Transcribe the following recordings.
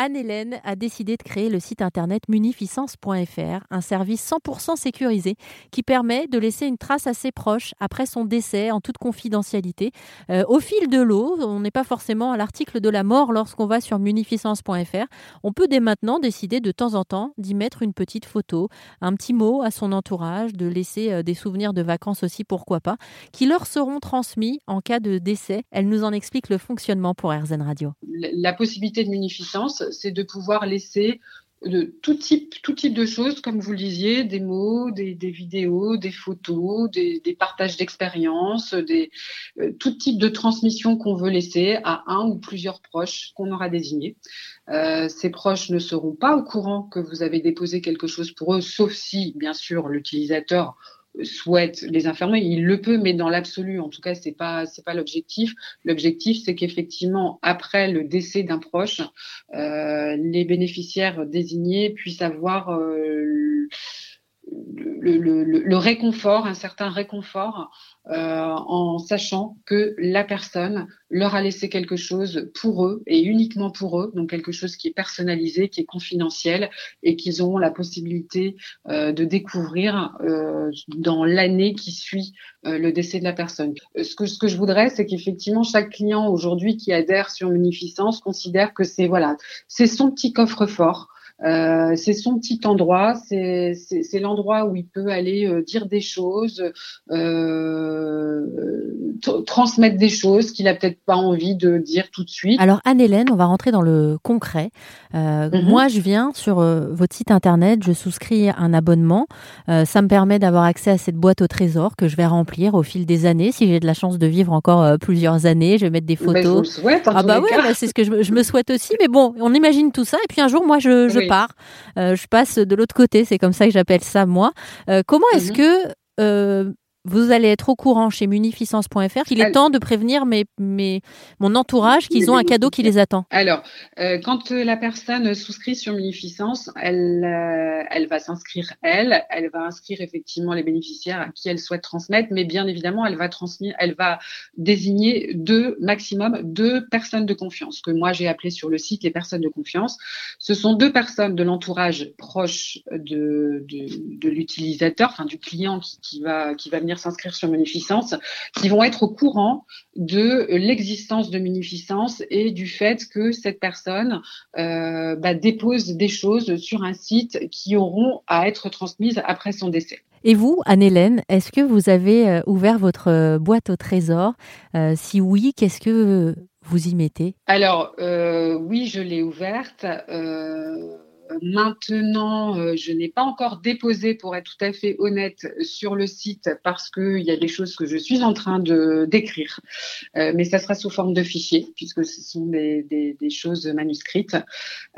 Anne-Hélène a décidé de créer le site internet munificence.fr, un service 100% sécurisé qui permet de laisser une trace à ses proches après son décès en toute confidentialité. Euh, au fil de l'eau, on n'est pas forcément à l'article de la mort lorsqu'on va sur munificence.fr. On peut dès maintenant décider de temps en temps d'y mettre une petite photo, un petit mot à son entourage, de laisser euh, des souvenirs de vacances aussi, pourquoi pas, qui leur seront transmis en cas de décès. Elle nous en explique le fonctionnement pour RZN Radio. La possibilité de munificence, c'est de pouvoir laisser tout type, tout type de choses, comme vous le disiez, des mots, des, vidéos, des photos, des, partages d'expériences, des euh, tout type de transmission qu'on veut laisser à un ou plusieurs proches qu'on aura désignés. Euh, ces proches ne seront pas au courant que vous avez déposé quelque chose pour eux, sauf si, bien sûr, l'utilisateur souhaite les informer, il le peut, mais dans l'absolu, en tout cas, c'est pas pas l'objectif. L'objectif, c'est qu'effectivement, après le décès d'un proche, euh, les bénéficiaires désignés puissent avoir euh, le, réconfort, un certain réconfort, euh, en sachant que la personne leur a laissé quelque chose pour eux et uniquement pour eux, donc quelque chose qui est personnalisé, qui est confidentiel et qu'ils auront la possibilité euh, de découvrir euh, dans l'année qui suit le décès de la personne. Ce que, ce que je voudrais, c'est qu'effectivement chaque client aujourd'hui qui adhère sur Munificence considère que c'est voilà, c'est son petit coffre-fort. Euh, c'est son petit endroit, c'est l'endroit où il peut aller euh, dire des choses, euh, transmettre des choses qu'il a peut-être pas envie de dire tout de suite. Alors Anne-Hélène, on va rentrer dans le concret. Mhm. Moi, je viens sur votre site internet, je souscris un abonnement. ça me permet d'avoir accès à cette boîte au trésor que je vais remplir au fil des années. Si j'ai de la chance de vivre encore plusieurs années, je vais mettre des ben, photos. je souhaite, ah bah ouais, bah, c'est ce que je, me souhaite aussi. Mais bon, on imagine tout ça et puis un jour, moi, je, je pars. Euh, je passe de l'autre côté, c'est comme ça que j'appelle ça moi. Euh, comment est-ce mhm. que euh, vous allez être au courant chez munificence.fr qu'il est temps de prévenir mes, mes, mon entourage qu'ils ont un cadeau qui les attend. Alors, euh, quand la personne souscrit sur Munificence, elle, euh, elle va s'inscrire elle, elle va inscrire effectivement les bénéficiaires à qui elle souhaite transmettre, mais bien évidemment, elle va transmettre, elle va désigner deux maximum deux personnes de confiance que moi j'ai appelées sur le site les personnes de confiance. Ce sont deux personnes de l'entourage proche de, de, de l'utilisateur, enfin du client qui, qui va qui va venir s'inscrire sur Munificence, qui vont être au courant de l'existence de Munificence et du fait que cette personne euh, bah, dépose des choses sur un site qui auront à être transmises après son décès. Et vous, Anne-Hélène, est-ce que vous avez euh, ouvert votre euh, boîte au trésor? Si oui, qu'est-ce que vous y mettez? Alors, oui, je l'ai ouverte. Maintenant, euh, je n'ai pas encore déposé, pour être tout à fait honnête, sur le site parce qu'il y a des choses que je suis en train de d'écrire, euh, mais ça sera sous forme de fichier puisque ce sont des, des, choses manuscrites.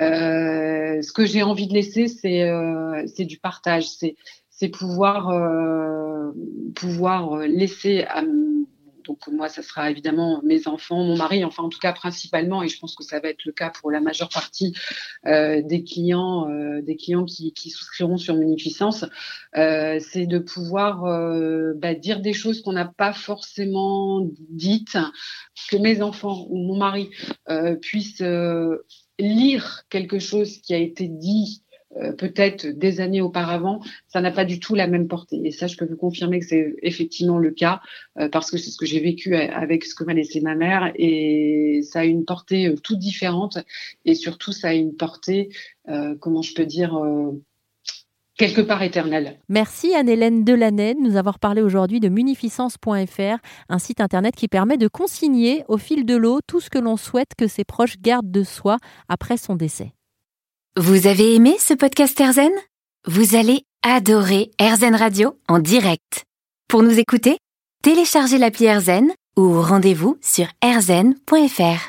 Euh, ce que j'ai envie de laisser, c'est du partage, c'est c'est pouvoir pouvoir laisser à donc moi, ça sera évidemment mes enfants, mon mari, enfin en tout cas principalement, et je pense que ça va être le cas pour la majeure partie euh, des clients, euh, des clients qui, souscriront sur Munificence, euh, c'est de pouvoir bah, dire des choses qu'on n'a pas forcément dites, que mes enfants ou mon mari puissent lire quelque chose qui a été dit peut-être des années auparavant, ça n'a pas du tout la même portée. Et ça, je peux vous confirmer que c'est effectivement le cas, euh, parce que c'est ce que j'ai vécu avec ce que m'a laissé ma mère, et ça a une portée euh, toute différente, et surtout, ça a une portée, comment je peux dire, quelque part éternelle. Merci Anne-Hélène Delaney de nous avoir parlé aujourd'hui de munificence.fr, un site internet qui permet de consigner au fil de l'eau tout ce que l'on souhaite que ses proches gardent de soi après son décès. Vous avez aimé ce podcast Erzen Vous allez adorer Erzen Radio en direct. Pour nous écouter, téléchargez l'appli Erzen ou rendez-vous sur erzen.fr.